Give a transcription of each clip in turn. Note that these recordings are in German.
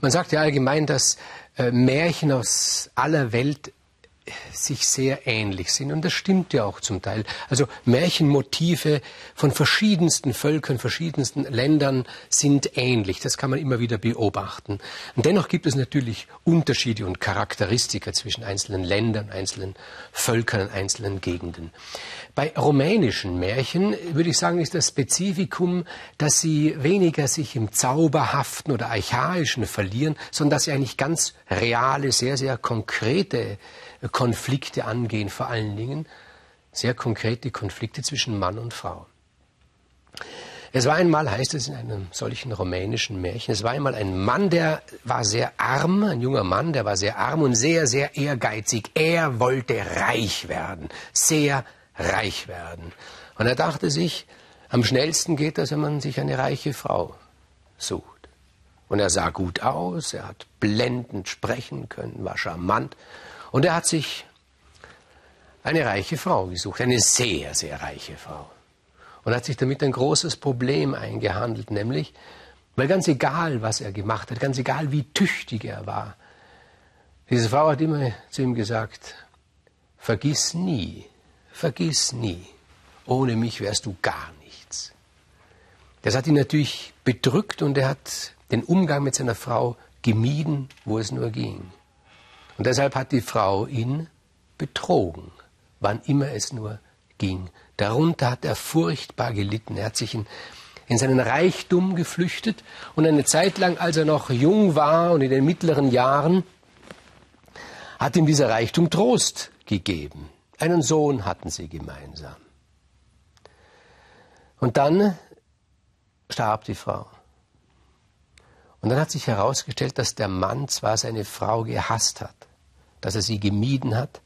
Man sagt ja allgemein, dass äh, Märchen aus aller Welt sich sehr ähnlich sind. Und das stimmt ja auch zum Teil. Also Märchenmotive von verschiedensten Völkern, verschiedensten Ländern sind ähnlich. Das kann man immer wieder beobachten. Und dennoch gibt es natürlich Unterschiede und Charakteristika zwischen einzelnen Ländern, einzelnen Völkern, einzelnen Gegenden. Bei rumänischen Märchen würde ich sagen, ist das Spezifikum, dass sie weniger sich im Zauberhaften oder Archaischen verlieren, sondern dass sie eigentlich ganz reale, sehr, sehr konkrete Konflikte angehen, vor allen Dingen sehr konkrete Konflikte zwischen Mann und Frau. Es war einmal, heißt es in einem solchen rumänischen Märchen, es war einmal ein Mann, der war sehr arm, ein junger Mann, der war sehr arm und sehr, sehr ehrgeizig. Er wollte reich werden, sehr reich werden. Und er dachte sich, am schnellsten geht das, wenn man sich eine reiche Frau sucht. Und er sah gut aus, er hat blendend sprechen können, war charmant. Und er hat sich eine reiche Frau gesucht, eine sehr, sehr reiche Frau. Und hat sich damit ein großes Problem eingehandelt, nämlich, weil ganz egal, was er gemacht hat, ganz egal, wie tüchtig er war, diese Frau hat immer zu ihm gesagt, vergiss nie, vergiss nie, ohne mich wärst du gar nichts. Das hat ihn natürlich bedrückt und er hat den Umgang mit seiner Frau gemieden, wo es nur ging. Und deshalb hat die Frau ihn betrogen, wann immer es nur ging. Darunter hat er furchtbar gelitten. Er hat sich in, in seinen Reichtum geflüchtet und eine Zeit lang, als er noch jung war und in den mittleren Jahren, hat ihm dieser Reichtum Trost gegeben. Einen Sohn hatten sie gemeinsam. Und dann starb die Frau. Und dann hat sich herausgestellt, dass der Mann zwar seine Frau gehasst hat, dass er sie gemieden hat,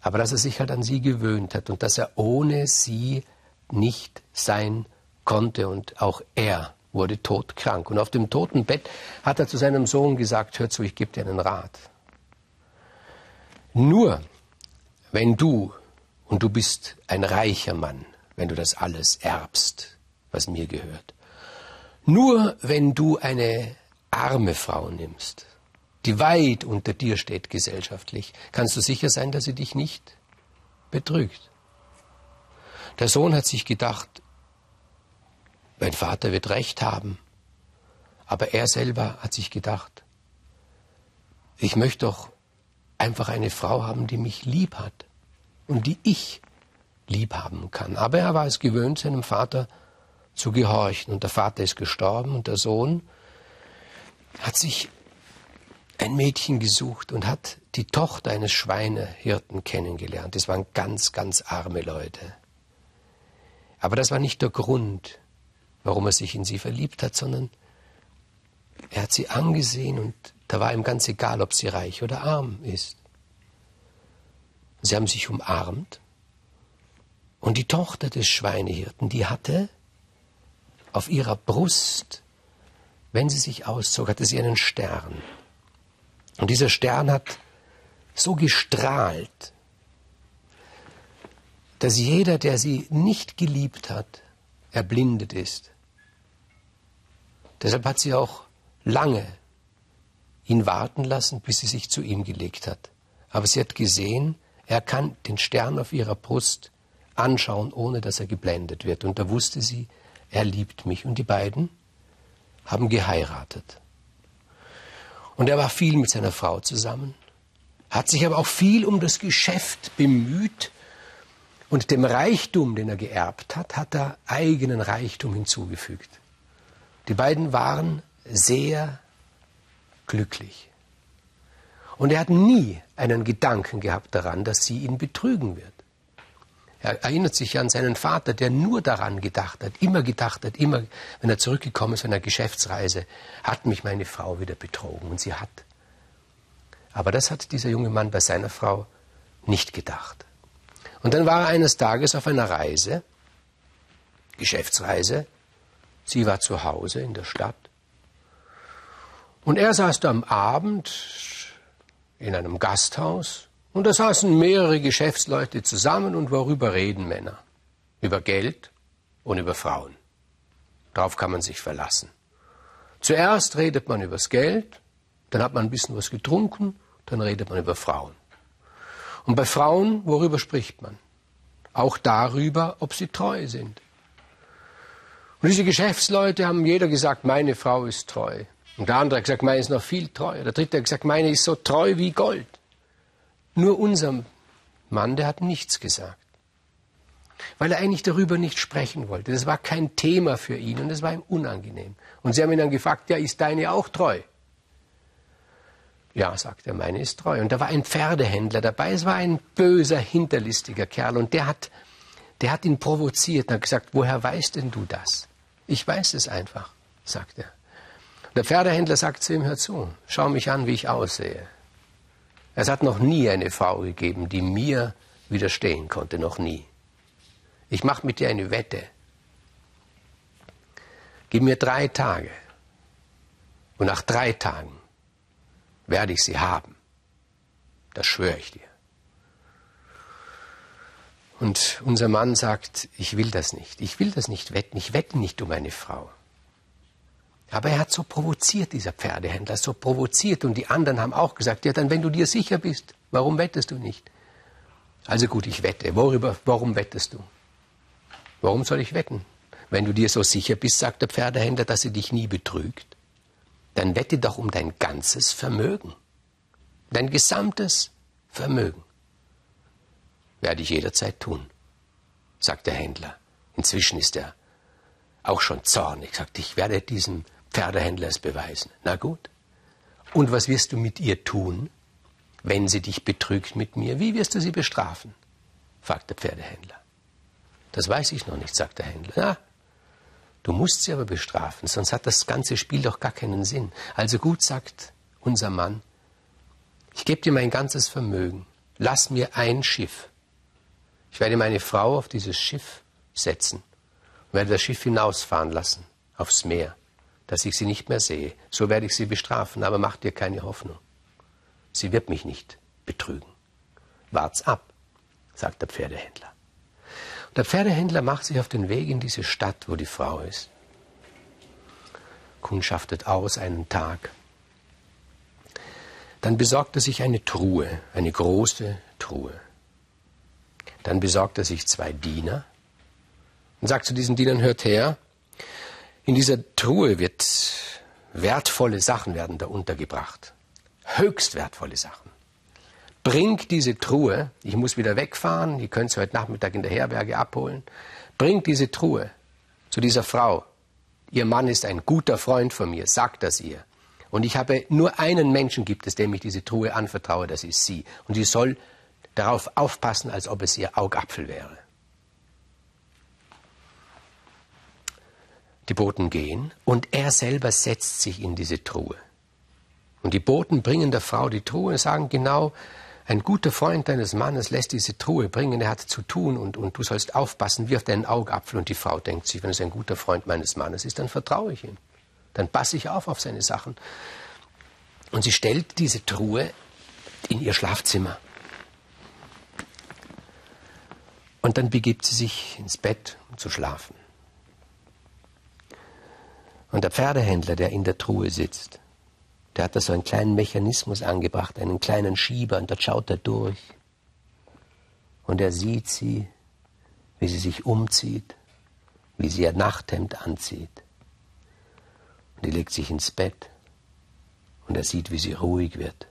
aber dass er sich halt an sie gewöhnt hat und dass er ohne sie nicht sein konnte und auch er wurde todkrank. Und auf dem Totenbett hat er zu seinem Sohn gesagt, hör zu, ich gebe dir einen Rat. Nur wenn du, und du bist ein reicher Mann, wenn du das alles erbst, was mir gehört, nur wenn du eine arme Frau nimmst, die weit unter dir steht gesellschaftlich, kannst du sicher sein, dass sie dich nicht betrügt. Der Sohn hat sich gedacht, mein Vater wird recht haben. Aber er selber hat sich gedacht, ich möchte doch einfach eine Frau haben, die mich lieb hat und die ich lieb haben kann. Aber er war es gewöhnt, seinem Vater zu gehorchen. Und der Vater ist gestorben und der Sohn hat sich ein Mädchen gesucht und hat die Tochter eines Schweinehirten kennengelernt. Das waren ganz, ganz arme Leute. Aber das war nicht der Grund, warum er sich in sie verliebt hat, sondern er hat sie angesehen und da war ihm ganz egal, ob sie reich oder arm ist. Sie haben sich umarmt und die Tochter des Schweinehirten, die hatte auf ihrer Brust, wenn sie sich auszog, hatte sie einen Stern. Und dieser Stern hat so gestrahlt, dass jeder, der sie nicht geliebt hat, erblindet ist. Deshalb hat sie auch lange ihn warten lassen, bis sie sich zu ihm gelegt hat. Aber sie hat gesehen, er kann den Stern auf ihrer Brust anschauen, ohne dass er geblendet wird. Und da wusste sie, er liebt mich. Und die beiden haben geheiratet. Und er war viel mit seiner Frau zusammen, hat sich aber auch viel um das Geschäft bemüht und dem Reichtum, den er geerbt hat, hat er eigenen Reichtum hinzugefügt. Die beiden waren sehr glücklich. Und er hat nie einen Gedanken gehabt daran, dass sie ihn betrügen wird. Er erinnert sich an seinen Vater, der nur daran gedacht hat, immer gedacht hat, immer, wenn er zurückgekommen ist von einer Geschäftsreise, hat mich meine Frau wieder betrogen. Und sie hat. Aber das hat dieser junge Mann bei seiner Frau nicht gedacht. Und dann war er eines Tages auf einer Reise, Geschäftsreise. Sie war zu Hause in der Stadt. Und er saß da am Abend in einem Gasthaus und da saßen mehrere Geschäftsleute zusammen und worüber reden Männer? Über Geld und über Frauen. Darauf kann man sich verlassen. Zuerst redet man übers Geld Dann hat man ein bisschen was getrunken, dann redet man über Frauen. Und bei Frauen, worüber spricht man? Auch darüber, ob sie treu sind. Und diese Geschäftsleute haben jeder gesagt, meine Frau ist treu. Und der andere hat gesagt, meine ist noch viel treuer. Der dritte hat gesagt, meine ist so treu wie Gold. Nur unser Mann, der hat nichts gesagt. Weil er eigentlich darüber nicht sprechen wollte. Das war kein Thema für ihn und das war ihm unangenehm. Und sie haben ihn dann gefragt, ja, ist deine auch treu? Ja, sagt er, meine ist treu. Und da war ein Pferdehändler dabei. Es war ein böser, hinterlistiger Kerl. Und der hat, der hat ihn provoziert und hat gesagt, woher weißt denn du das? Ich weiß es einfach, sagt er. Der Pferdehändler sagt zu ihm, hör zu, schau mich an, wie ich aussehe. Es hat noch nie eine Frau gegeben, die mir widerstehen konnte, noch nie. Ich mache mit dir eine Wette. Gib mir drei Tage. Und nach drei Tagen werde ich sie haben. Das schwöre ich dir. Und unser Mann sagt, ich will das nicht. Ich will das nicht wetten. Ich wette nicht um eine Frau. Aber er hat so provoziert, dieser Pferdehändler, so provoziert. Und die anderen haben auch gesagt, ja, dann wenn du dir sicher bist, warum wettest du nicht? Also gut, ich wette. Worüber, warum wettest du? Warum soll ich wetten? Wenn du dir so sicher bist, sagt der Pferdehändler, dass sie dich nie betrügt, dann wette doch um dein ganzes Vermögen. Dein gesamtes Vermögen. Werde ich jederzeit tun, sagt der Händler. Inzwischen ist er auch schon zornig, sagt, ich werde diesem Pferdehändler es beweisen. Na gut. Und was wirst du mit ihr tun, wenn sie dich betrügt mit mir? Wie wirst du sie bestrafen? fragt der Pferdehändler. Das weiß ich noch nicht, sagt der Händler. Ja, du musst sie aber bestrafen, sonst hat das ganze Spiel doch gar keinen Sinn. Also gut, sagt unser Mann, ich gebe dir mein ganzes Vermögen. Lass mir ein Schiff. Ich werde meine Frau auf dieses Schiff setzen und werde das Schiff hinausfahren lassen aufs Meer dass ich sie nicht mehr sehe. So werde ich sie bestrafen, aber mach dir keine Hoffnung. Sie wird mich nicht betrügen. Wart's ab, sagt der Pferdehändler. Und der Pferdehändler macht sich auf den Weg in diese Stadt, wo die Frau ist. Kundschaftet aus einen Tag. Dann besorgt er sich eine Truhe, eine große Truhe. Dann besorgt er sich zwei Diener und sagt zu diesen Dienern, hört her, in dieser Truhe wird wertvolle Sachen werden da untergebracht. Höchst wertvolle Sachen. Bringt diese Truhe, ich muss wieder wegfahren, ihr könnt sie heute Nachmittag in der Herberge abholen. Bringt diese Truhe zu dieser Frau. Ihr Mann ist ein guter Freund von mir, sagt das ihr. Und ich habe nur einen Menschen gibt es, dem ich diese Truhe anvertraue, das ist sie. Und sie soll darauf aufpassen, als ob es ihr Augapfel wäre. Die Boten gehen und er selber setzt sich in diese Truhe. Und die Boten bringen der Frau die Truhe und sagen genau, ein guter Freund deines Mannes lässt diese Truhe bringen, er hat zu tun und, und du sollst aufpassen, wirf deinen Augapfel. Und die Frau denkt sich, wenn es ein guter Freund meines Mannes ist, dann vertraue ich ihm. Dann passe ich auf auf seine Sachen. Und sie stellt diese Truhe in ihr Schlafzimmer. Und dann begibt sie sich ins Bett, um zu schlafen. Und der Pferdehändler, der in der Truhe sitzt, der hat da so einen kleinen Mechanismus angebracht, einen kleinen Schieber, und dort schaut er durch. Und er sieht sie, wie sie sich umzieht, wie sie ihr Nachthemd anzieht. Und die legt sich ins Bett und er sieht, wie sie ruhig wird.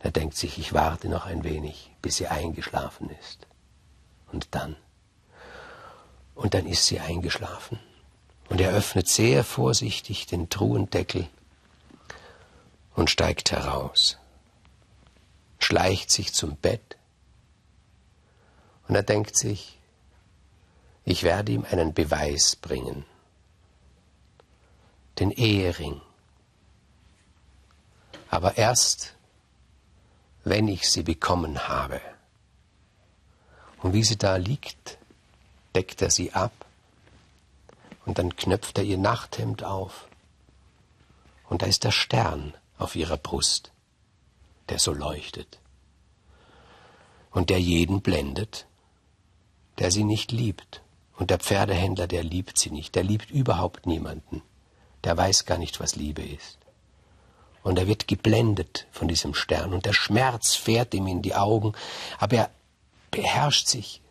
Er denkt sich, ich warte noch ein wenig, bis sie eingeschlafen ist. Und dann, und dann ist sie eingeschlafen. Und er öffnet sehr vorsichtig den Truhendeckel und steigt heraus, schleicht sich zum Bett und er denkt sich, ich werde ihm einen Beweis bringen, den Ehering. Aber erst, wenn ich sie bekommen habe. Und wie sie da liegt, deckt er sie ab und dann knöpft er ihr Nachthemd auf. Und da ist der Stern auf ihrer Brust, der so leuchtet. Und der jeden blendet, der sie nicht liebt. Und der Pferdehändler, der liebt sie nicht, der liebt überhaupt niemanden. Der weiß gar nicht, was Liebe ist. Und er wird geblendet von diesem Stern und der Schmerz fährt ihm in die Augen, aber er beherrscht sich.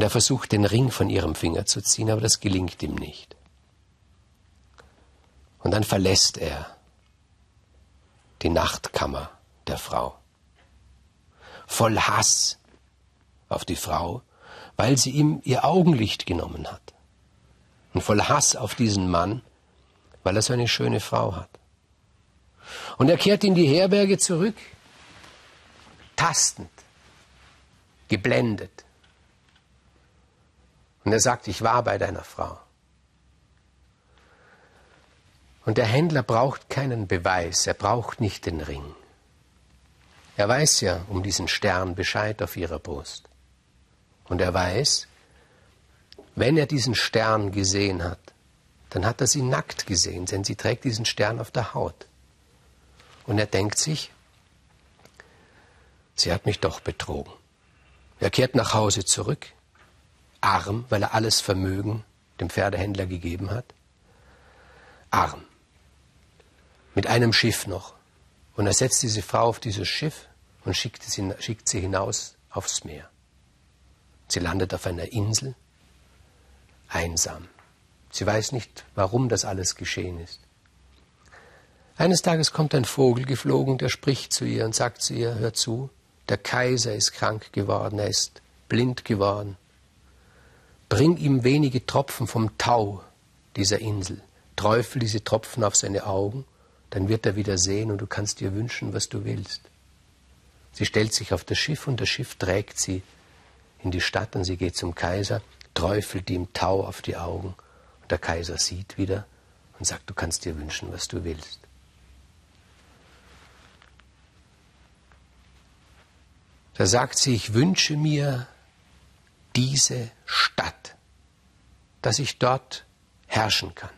Und er versucht den Ring von ihrem Finger zu ziehen, aber das gelingt ihm nicht. Und dann verlässt er die Nachtkammer der Frau. Voll Hass auf die Frau, weil sie ihm ihr Augenlicht genommen hat. Und voll Hass auf diesen Mann, weil er so eine schöne Frau hat. Und er kehrt in die Herberge zurück, tastend, geblendet. Und er sagt, ich war bei deiner Frau. Und der Händler braucht keinen Beweis, er braucht nicht den Ring. Er weiß ja um diesen Stern Bescheid auf ihrer Brust. Und er weiß, wenn er diesen Stern gesehen hat, dann hat er sie nackt gesehen, denn sie trägt diesen Stern auf der Haut. Und er denkt sich, sie hat mich doch betrogen. Er kehrt nach Hause zurück, arm, weil er alles Vermögen dem Pferdehändler gegeben hat. Arm. Mit einem Schiff noch. Und er setzt diese Frau auf dieses Schiff und schickt sie, schickt sie hinaus aufs Meer. Sie landet auf einer Insel, einsam. Sie weiß nicht, warum das alles geschehen ist. Eines Tages kommt ein Vogel geflogen, der spricht zu ihr und sagt zu ihr, hör zu, der Kaiser ist krank geworden, er ist blind geworden. Bring ihm wenige Tropfen vom Tau dieser Insel, träufel diese Tropfen auf seine Augen, dann wird er wieder sehen und du kannst dir wünschen, was du willst. Sie stellt sich auf das Schiff und das Schiff trägt sie in die Stadt und sie geht zum Kaiser, träufelt ihm Tau auf die Augen und der Kaiser sieht wieder und sagt, du kannst dir wünschen, was du willst. Da sagt sie, ich wünsche mir diese Stadt, dass ich dort herrschen kann.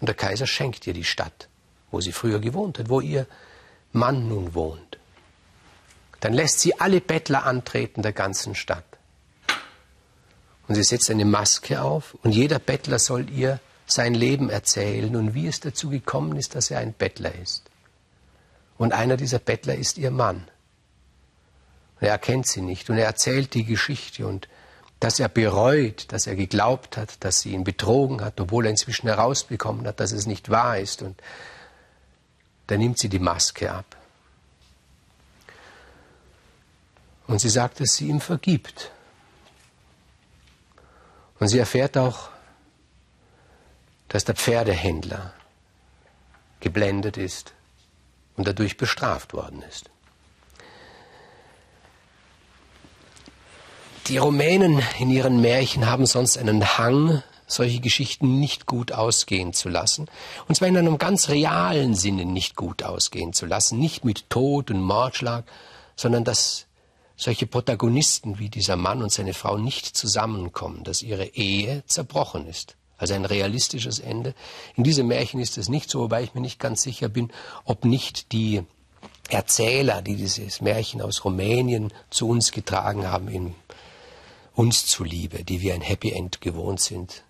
Und der Kaiser schenkt ihr die Stadt, wo sie früher gewohnt hat, wo ihr Mann nun wohnt. Dann lässt sie alle Bettler antreten der ganzen Stadt. Und sie setzt eine Maske auf und jeder Bettler soll ihr sein Leben erzählen und wie es dazu gekommen ist, dass er ein Bettler ist. Und einer dieser Bettler ist ihr Mann. Er erkennt sie nicht und er erzählt die Geschichte und dass er bereut, dass er geglaubt hat, dass sie ihn betrogen hat, obwohl er inzwischen herausbekommen hat, dass es nicht wahr ist. Und dann nimmt sie die Maske ab. Und sie sagt, dass sie ihm vergibt. Und sie erfährt auch, dass der Pferdehändler geblendet ist und dadurch bestraft worden ist. Die Rumänen in ihren Märchen haben sonst einen Hang, solche Geschichten nicht gut ausgehen zu lassen. Und zwar in einem ganz realen Sinne nicht gut ausgehen zu lassen. Nicht mit Tod und Mordschlag, sondern dass solche Protagonisten wie dieser Mann und seine Frau nicht zusammenkommen, dass ihre Ehe zerbrochen ist. Also ein realistisches Ende. In diesem Märchen ist es nicht so, wobei ich mir nicht ganz sicher bin, ob nicht die Erzähler, die dieses Märchen aus Rumänien zu uns getragen haben, in uns zuliebe, die wir ein Happy End gewohnt sind,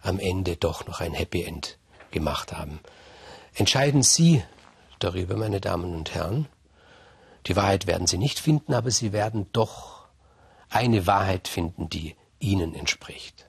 am Ende doch noch ein Happy End gemacht haben. Entscheiden Sie darüber, meine Damen und Herren. Die Wahrheit werden Sie nicht finden, aber Sie werden doch eine Wahrheit finden, die Ihnen entspricht.